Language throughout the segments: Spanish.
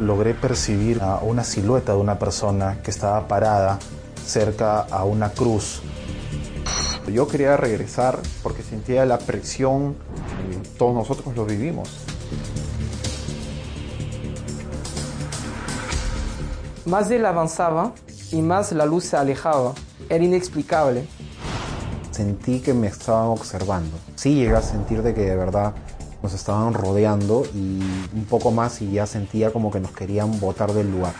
logré percibir a una silueta de una persona que estaba parada cerca a una cruz. Yo quería regresar porque sentía la presión, todos nosotros lo vivimos. Más él avanzaba y más la luz se alejaba. Era inexplicable. Sentí que me estaban observando. Sí llegué a sentir de que de verdad nos estaban rodeando y un poco más y ya sentía como que nos querían botar del lugar.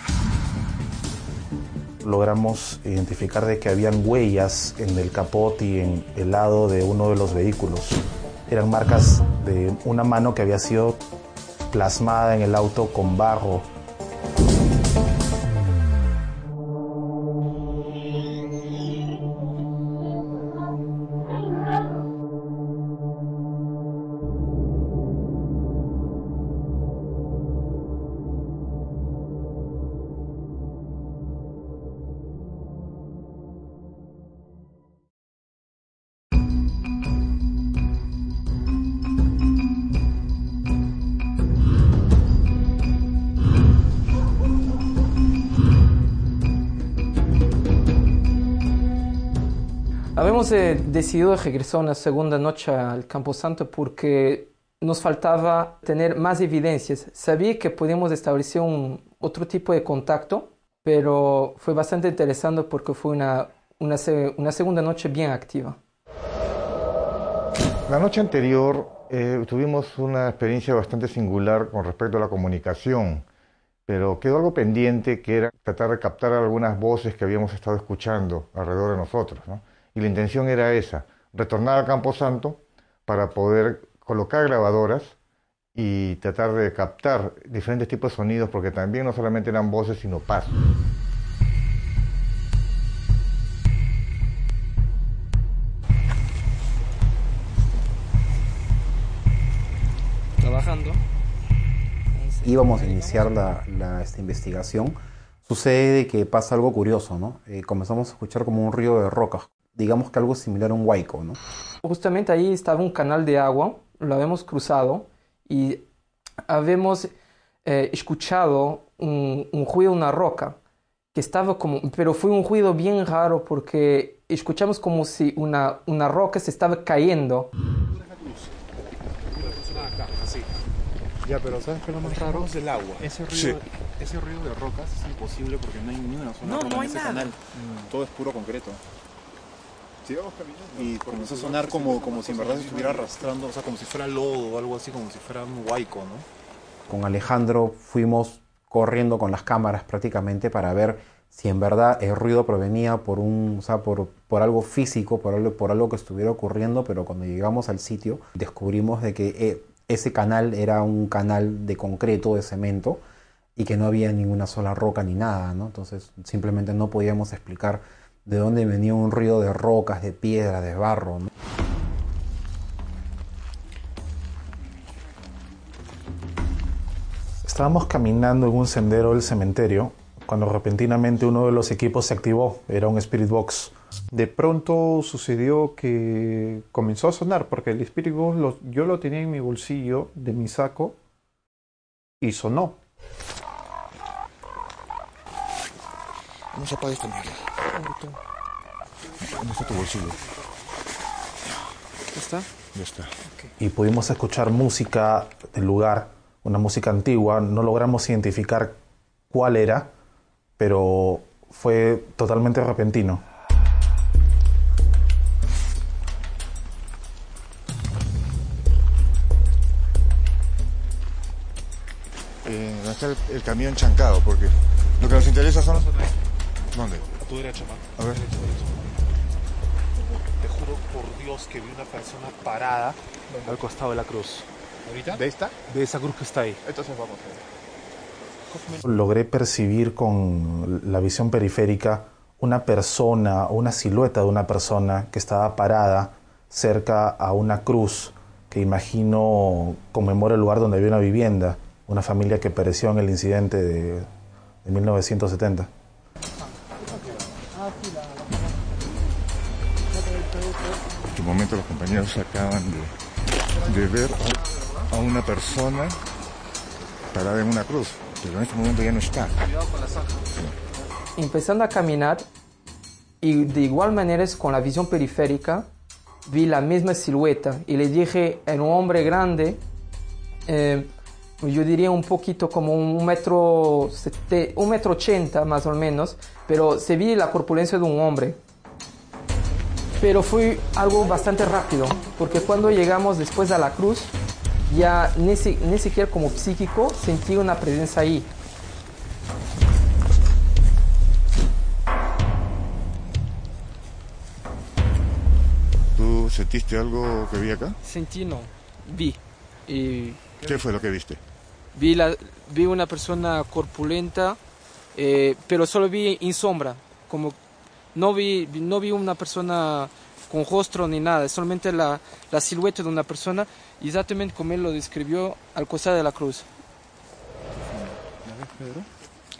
Logramos identificar de que habían huellas en el capot y en el lado de uno de los vehículos. Eran marcas de una mano que había sido plasmada en el auto con barro Habíamos eh, decidido regresar una segunda noche al Camposanto porque nos faltaba tener más evidencias. Sabía que podíamos establecer un, otro tipo de contacto, pero fue bastante interesante porque fue una, una, una segunda noche bien activa. La noche anterior eh, tuvimos una experiencia bastante singular con respecto a la comunicación, pero quedó algo pendiente que era tratar de captar algunas voces que habíamos estado escuchando alrededor de nosotros. ¿no? Y la intención era esa, retornar al Campo Santo para poder colocar grabadoras y tratar de captar diferentes tipos de sonidos, porque también no solamente eran voces, sino pasos. Trabajando. Íbamos a iniciar la, esta investigación. Sucede que pasa algo curioso, ¿no? Eh, comenzamos a escuchar como un río de rocas, digamos que algo similar a un huaico, ¿no? Justamente ahí estaba un canal de agua, lo habíamos cruzado y habíamos eh, escuchado un, un, ruido, una roca, que estaba como, pero fue un ruido bien raro porque escuchamos como si una, una roca se estaba cayendo. Ya, pero ¿sabes qué es lo más raro? Es el agua. Ese ruido, ese ruido de rocas es imposible porque no hay ni una sola no, roca no hay en ese nada. canal. Todo es puro concreto. Y comenzó a sonar como, como si en verdad se estuviera arrastrando, o sea, como si fuera lodo o algo así, como si fuera un huaico, ¿no? Con Alejandro fuimos corriendo con las cámaras prácticamente para ver si en verdad el ruido provenía por, un, o sea, por, por algo físico, por algo, por algo que estuviera ocurriendo, pero cuando llegamos al sitio descubrimos de que eh, ese canal era un canal de concreto, de cemento, y que no había ninguna sola roca ni nada, ¿no? Entonces simplemente no podíamos explicar de dónde venía un río de rocas, de piedra, de barro. ¿no? Estábamos caminando en un sendero del cementerio cuando repentinamente uno de los equipos se activó, era un Spirit Box. De pronto sucedió que comenzó a sonar, porque el Spirit Box lo, yo lo tenía en mi bolsillo de mi saco y sonó. Vamos a apagar esta mierda. ¿Dónde está tu bolsillo? ¿Está? Ya está. Y pudimos escuchar música del lugar, una música antigua. No logramos identificar cuál era, pero fue totalmente repentino. Eh, ¿Dónde está el, el camión chancado? Porque lo que nos interesa son... ¿Dónde? A tu derecha, man. A ver. Te juro por Dios que vi una persona parada al costado de la cruz. ¿Ahorita? ¿De esta? De esa cruz que está ahí. Entonces vamos. Logré percibir con la visión periférica una persona, una silueta de una persona que estaba parada cerca a una cruz que imagino conmemora el lugar donde había una vivienda, una familia que pereció en el incidente de, de 1970. Este momento los compañeros acaban de, de ver a una persona parada en una cruz. pero en este momento ya no está. Empezando a caminar y de igual manera con la visión periférica vi la misma silueta y le dije en un hombre grande, eh, yo diría un poquito como un metro, un metro ochenta más o menos, pero se vi la corpulencia de un hombre. Pero fue algo bastante rápido, porque cuando llegamos después a la cruz, ya ni, si- ni siquiera como psíquico sentí una presencia ahí. ¿Tú sentiste algo que vi acá? Sentí no, vi. Y ¿Qué fue lo que viste? vi, la, vi una persona corpulenta, eh, pero solo vi en sombra, como no vi, no vi una persona con rostro ni nada, solamente la, la silueta de una persona, exactamente como él lo describió al costado de la cruz.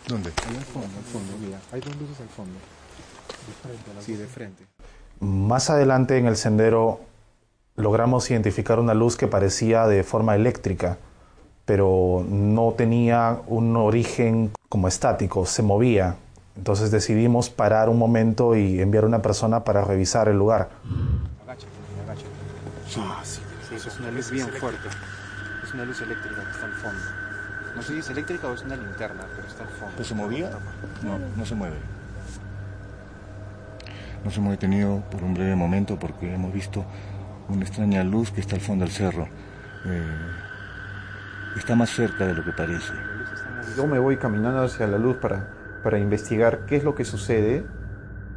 ¿Dónde? Ahí al fondo, al fondo, mira. Hay dos luces al fondo. De frente a la Sí, de frente. Más adelante en el sendero logramos identificar una luz que parecía de forma eléctrica, pero no tenía un origen como estático, se movía. Entonces decidimos parar un momento y enviar una persona para revisar el lugar. Agáchate, agáchate. Sí. sí, eso es una luz bien fuerte. Es una luz eléctrica que está al fondo. No sé si es eléctrica o es una linterna, pero está al fondo. ¿Pero se movía? No, no se mueve. Nos hemos detenido por un breve momento porque hemos visto una extraña luz que está al fondo del cerro. Eh, está más cerca de lo que parece. Yo me voy caminando hacia la luz para, para investigar qué es lo que sucede.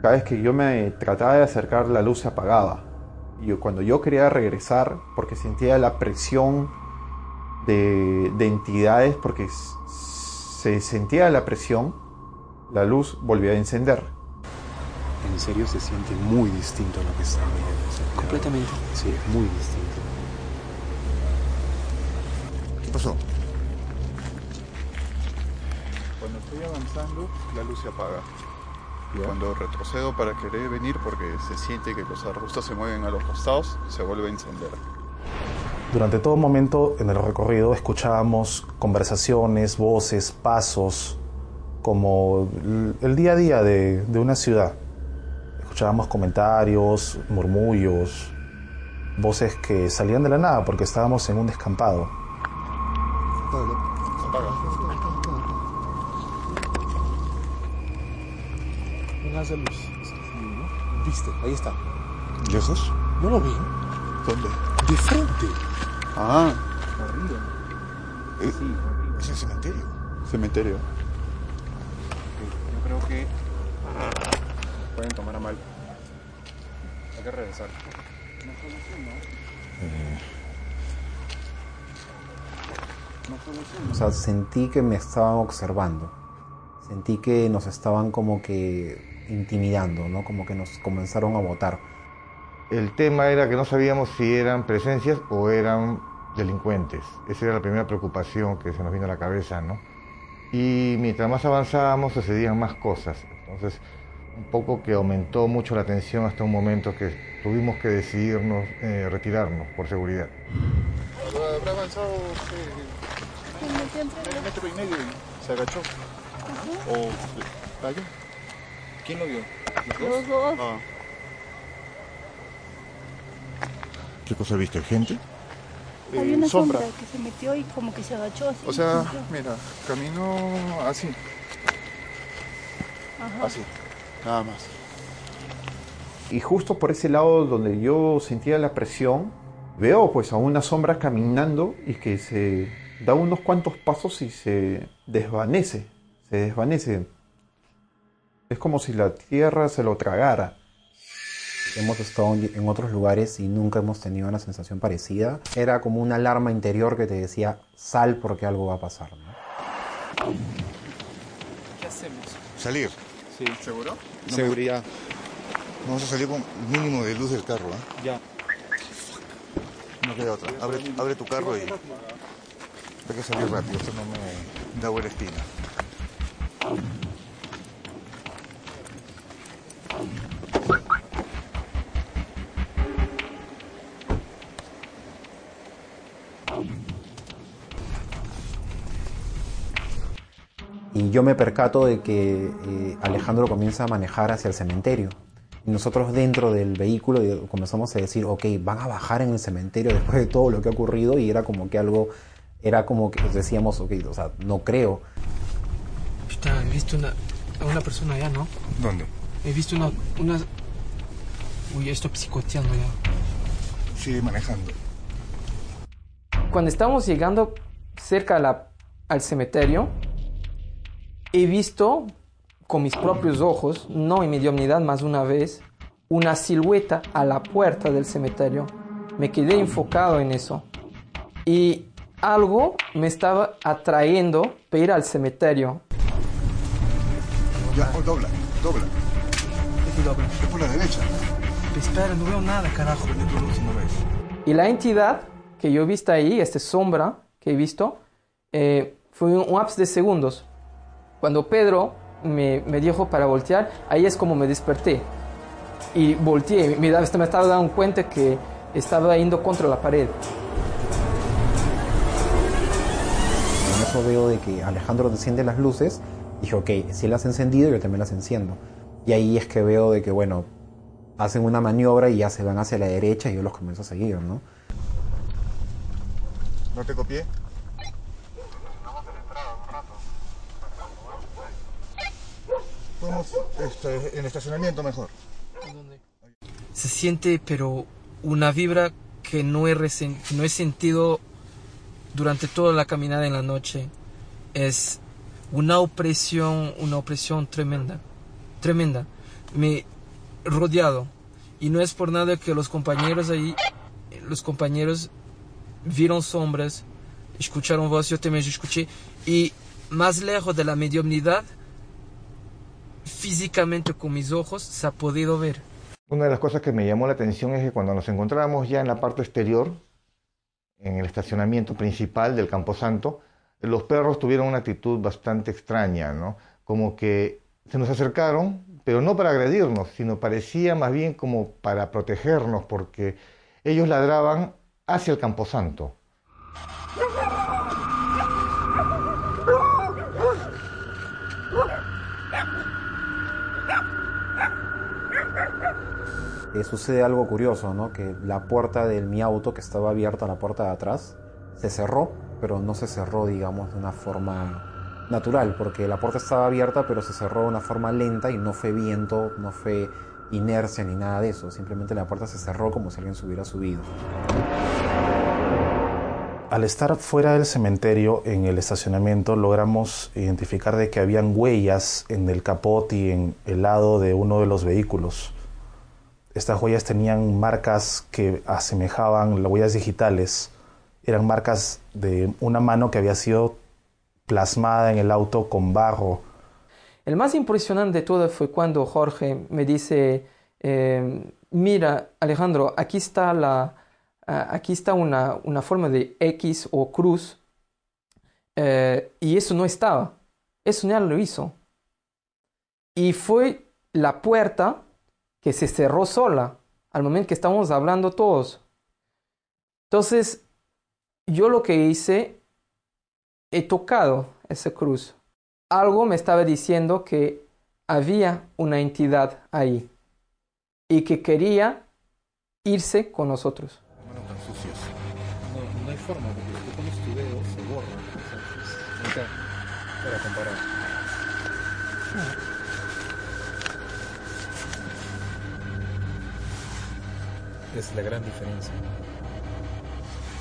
Cada vez que yo me trataba de acercar, la luz se apagaba. Y yo- cuando yo quería regresar, porque sentía la presión de, de entidades, porque se sentía la presión, la luz volvía a encender. En serio se siente muy distinto a lo que estaba viendo. Completamente. Sí, es muy distinto. ¿Qué pasó? Avanzando, la luz se apaga. Y cuando retrocedo para querer venir, porque se siente que los arbustos se mueven a los costados, se vuelve a encender. Durante todo momento en el recorrido escuchábamos conversaciones, voces, pasos, como el- el día a día de, de una ciudad. Escuchábamos comentarios, murmullos, voces que salían de la nada porque estábamos en un descampado. Se apaga. De luz. ¿Viste? Ahí está. ¿Lejos? ¿No lo vi? ¿Dónde? De frente. Ah, Eh, es el cementerio. cementerio. Yo creo que pueden tomar a mal. Hay que regresar. O sea, sentí que me estaban observando. Sentí que nos estaban como que intimidando, ¿no? Como que nos comenzaron a votar. El tema era que no sabíamos si eran presencias o eran delincuentes. Esa era la primera preocupación que se nos vino a la cabeza, ¿no? Y mientras más avanzábamos sucedían más cosas. Entonces, un poco que aumentó mucho la tensión hasta un momento que tuvimos que decidirnos eh, retirarnos por seguridad. Habrá avanzado eh, medio metro y medio y se agachó. O cayó. ¿Quién lo vio? ¿Los dos? Ah. ¿Qué cosa viste? ¿Gente? Había Eh, una sombra. sombra. que se metió y como que se agachó así. O sea, mira, caminó así, Ajá. así, nada más. Y justo por ese lado donde yo sentía la presión, veo pues a una sombra caminando y que se da unos cuantos pasos y se desvanece, se desvanece. Es como si la tierra se lo tragara. Hemos estado en otros lugares y nunca hemos tenido una sensación parecida. Era como una alarma interior que te decía, sal porque algo va a pasar. ¿no? ¿Qué hacemos? Salir. Sí. ¿Seguro? Seguridad. Vamos a salir con el mínimo de luz del carro, ¿eh? Ya. No queda otra. Abre, abre tu carro y... Hay que salir rápido, esto no me da buena espina. Y yo me percato de que eh, Alejandro comienza a manejar hacia el cementerio. Y nosotros dentro del vehículo eh, comenzamos a decir, ok, van a bajar en el cementerio después de todo lo que ha ocurrido y era como que algo, era como que decíamos, ok, o sea, no creo. Puta, he visto una, a una persona allá, ¿no? ¿Dónde? He visto una, una... Uy, estoy psicoteando ya. Sigue manejando. Cuando estábamos llegando cerca a la- al cementerio, he visto con mis propios ojos, no en mediunidad más una vez, una silueta a la puerta del cementerio. Me quedé enfocado en eso. Y algo me estaba atrayendo para ir al cementerio. Ya, oh, dobla, dobla. ¿Qué dobla? Es por la derecha. Espera, no veo nada, carajo. Prende tu luz y no ves. Y la entidad que yo he visto ahí, esta sombra que he visto, eh, fue un, un lapso de segundos. Cuando Pedro me, me dijo para voltear, ahí es como me desperté. Y volteé, me, da- me estaba dando cuenta que estaba yendo contra la pared. En eso veo de que Alejandro enciende las luces. Dije, ok, si las ha encendido, yo también las enciendo. Y ahí es que veo de que, bueno, hacen una maniobra y ya se van hacia la derecha y yo los comienzo a seguir, ¿no? ¿No te copié? Este, en estacionamiento mejor. Se siente, pero una vibra que no he, que no he sentido durante toda la caminada en la noche. Es una opresión, una opresión tremenda, tremenda. Me rodeado. Y no es por nada que los compañeros ahí, los compañeros vieron sombras, escucharon voces, yo también escuché. Y más lejos de la mediumnidad, físicamente con mis ojos, se ha podido ver. Una de las cosas que me llamó la atención es que cuando nos encontrábamos ya en la parte exterior, en el estacionamiento principal del Camposanto, los perros tuvieron una actitud bastante extraña, ¿no? Como que se nos acercaron, pero no para agredirnos, sino parecía más bien como para protegernos, porque ellos ladraban hacia el Camposanto. Eh, sucede algo curioso, ¿no? Que la puerta de mi auto, que estaba abierta, la puerta de atrás, se cerró, pero no se cerró, digamos, de una forma natural, porque la puerta estaba abierta, pero se cerró de una forma lenta y no fue viento, no fue inercia ni nada de eso. Simplemente la puerta se cerró como si alguien se hubiera subido. Al estar fuera del cementerio, en el estacionamiento, logramos identificar de que habían huellas en el capot y en el lado de uno de los vehículos. Estas huellas tenían marcas que asemejaban las huellas digitales. Eran marcas de una mano que había sido plasmada en el auto con barro. El más impresionante de todo fue cuando Jorge me dice, eh, mira Alejandro, aquí está, la, aquí está una, una forma de X o cruz eh, y eso no estaba, eso ya lo hizo. Y fue la puerta que se cerró sola al momento que estábamos hablando todos. Entonces, yo lo que hice, he tocado esa cruz algo me estaba diciendo que había una entidad ahí y que quería irse con nosotros. Manos tan sucios. No, no hay forma, porque si tú pones tu dedo, se borra. O sea, acá, para comparar. Es la gran diferencia.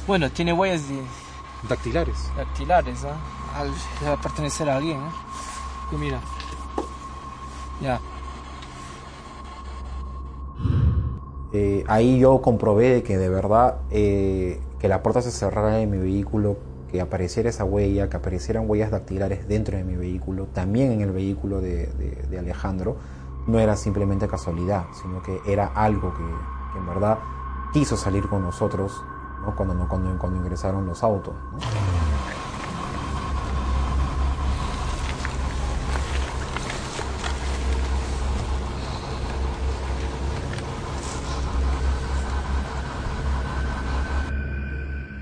Bueno, tiene huellas de Dactilares. dactilares, ¿ah? Al debe pertenecer a alguien, ¿eh? Y mira. Ya. Eh, ahí yo comprobé de que de verdad eh, que la puerta se cerrara en mi vehículo, que apareciera esa huella, que aparecieran huellas dactilares dentro de mi vehículo, también en el vehículo de, de- de Alejandro, no era simplemente casualidad, sino que era algo que, que en verdad quiso salir con nosotros ¿no? cuando, cuando, cuando ingresaron los autos.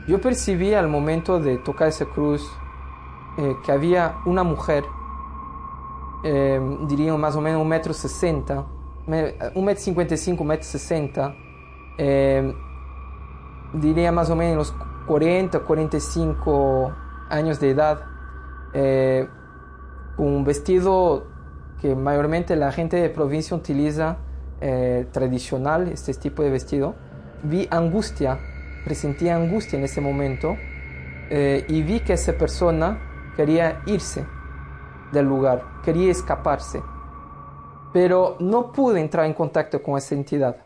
Yo percibí al momento de tocar esa cruz eh, que había una mujer eh, diría más o menos un metro sesenta, un metro cincuenta y cinco, un metro sesenta, eh, diría más o menos los 40, 45 años de edad, eh, un vestido que mayormente la gente de provincia utiliza eh, tradicional, este tipo de vestido. Vi angustia, presentí angustia en ese momento eh, y vi que esa persona quería irse del lugar, quería escaparse, pero no pude entrar en contacto con esa entidad.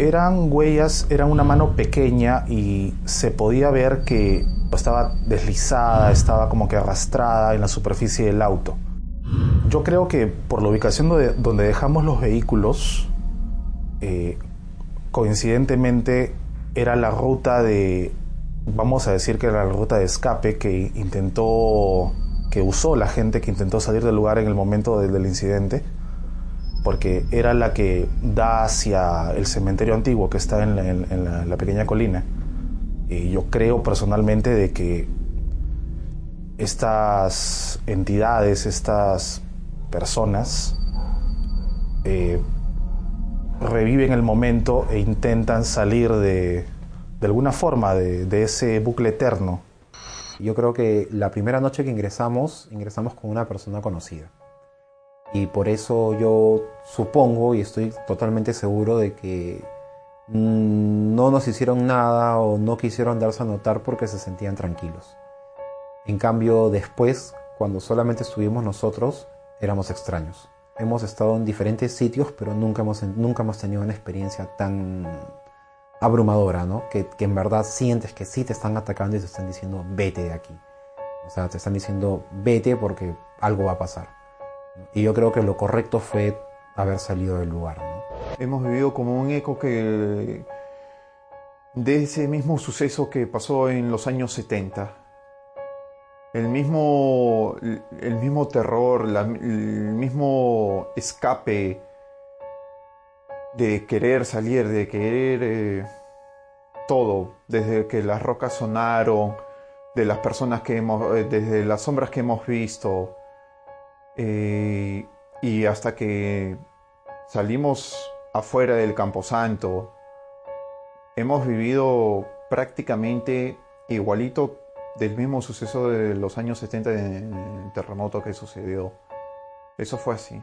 eran huellas, era una mano pequeña y se podía ver que estaba deslizada, estaba como que arrastrada en la superficie del auto. Yo creo que por la ubicación donde, dejamos los vehículos, eh, coincidentemente era la ruta de, vamos a decir que la ruta de escape que intentó, que usó la gente que intentó salir del lugar en el momento del incidente porque era la que da hacia el cementerio antiguo que está en la, pequeña colina. Y yo creo personalmente de que estas entidades, estas personas, eh, reviven el momento e intentan salir de, de alguna forma de, de ese bucle eterno. Yo creo que la primera noche que ingresamos, ingresamos con una persona conocida y por eso yo supongo y estoy totalmente seguro de que mm, no nos hicieron nada o no quisieron darse a notar porque se sentían tranquilos. En cambio, después, cuando solamente estuvimos nosotros, éramos extraños. Hemos estado en diferentes sitios, pero nunca hemos, nunca hemos tenido una experiencia tan abrumadora, ¿no? Que, en verdad sientes que sí te están atacando y te están diciendo, vete de aquí. O sea, te están diciendo, vete porque algo va a pasar. Y yo creo que lo correcto fue haber salido del lugar. Hemos vivido como un eco que de ese mismo suceso que pasó en los años 70. El mismo, el mismo terror, el mismo escape de querer salir, de querer eh, todo, desde que las rocas sonaron, de las personas que hemos, eh, desde las sombras que hemos visto, eh, y hasta que salimos afuera del Camposanto, hemos vivido prácticamente igualito del mismo suceso de los años 70 del terremoto que sucedió. Eso fue así.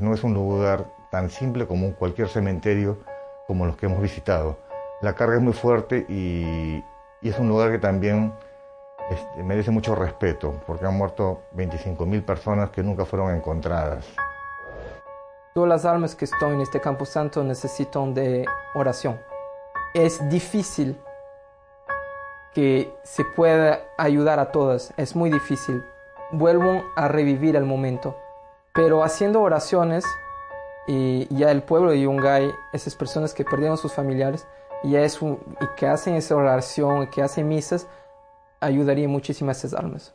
No es un lugar tan simple como cualquier cementerio como los que hemos visitado. La carga es muy fuerte y, y es un lugar que también este, merece mucho respeto porque han muerto 25.000 personas que nunca fueron encontradas. Todas las almas que están en este campo santo necesitan de oración. Es difícil que se pueda ayudar a todas, es muy difícil. Vuelvo a revivir el momento, pero haciendo oraciones y ya el pueblo de Yungay, esas personas que perdieron sus familiares, y, es y que hacen esa oración, que hacen misas, ayudaría muchísimo a esas almas.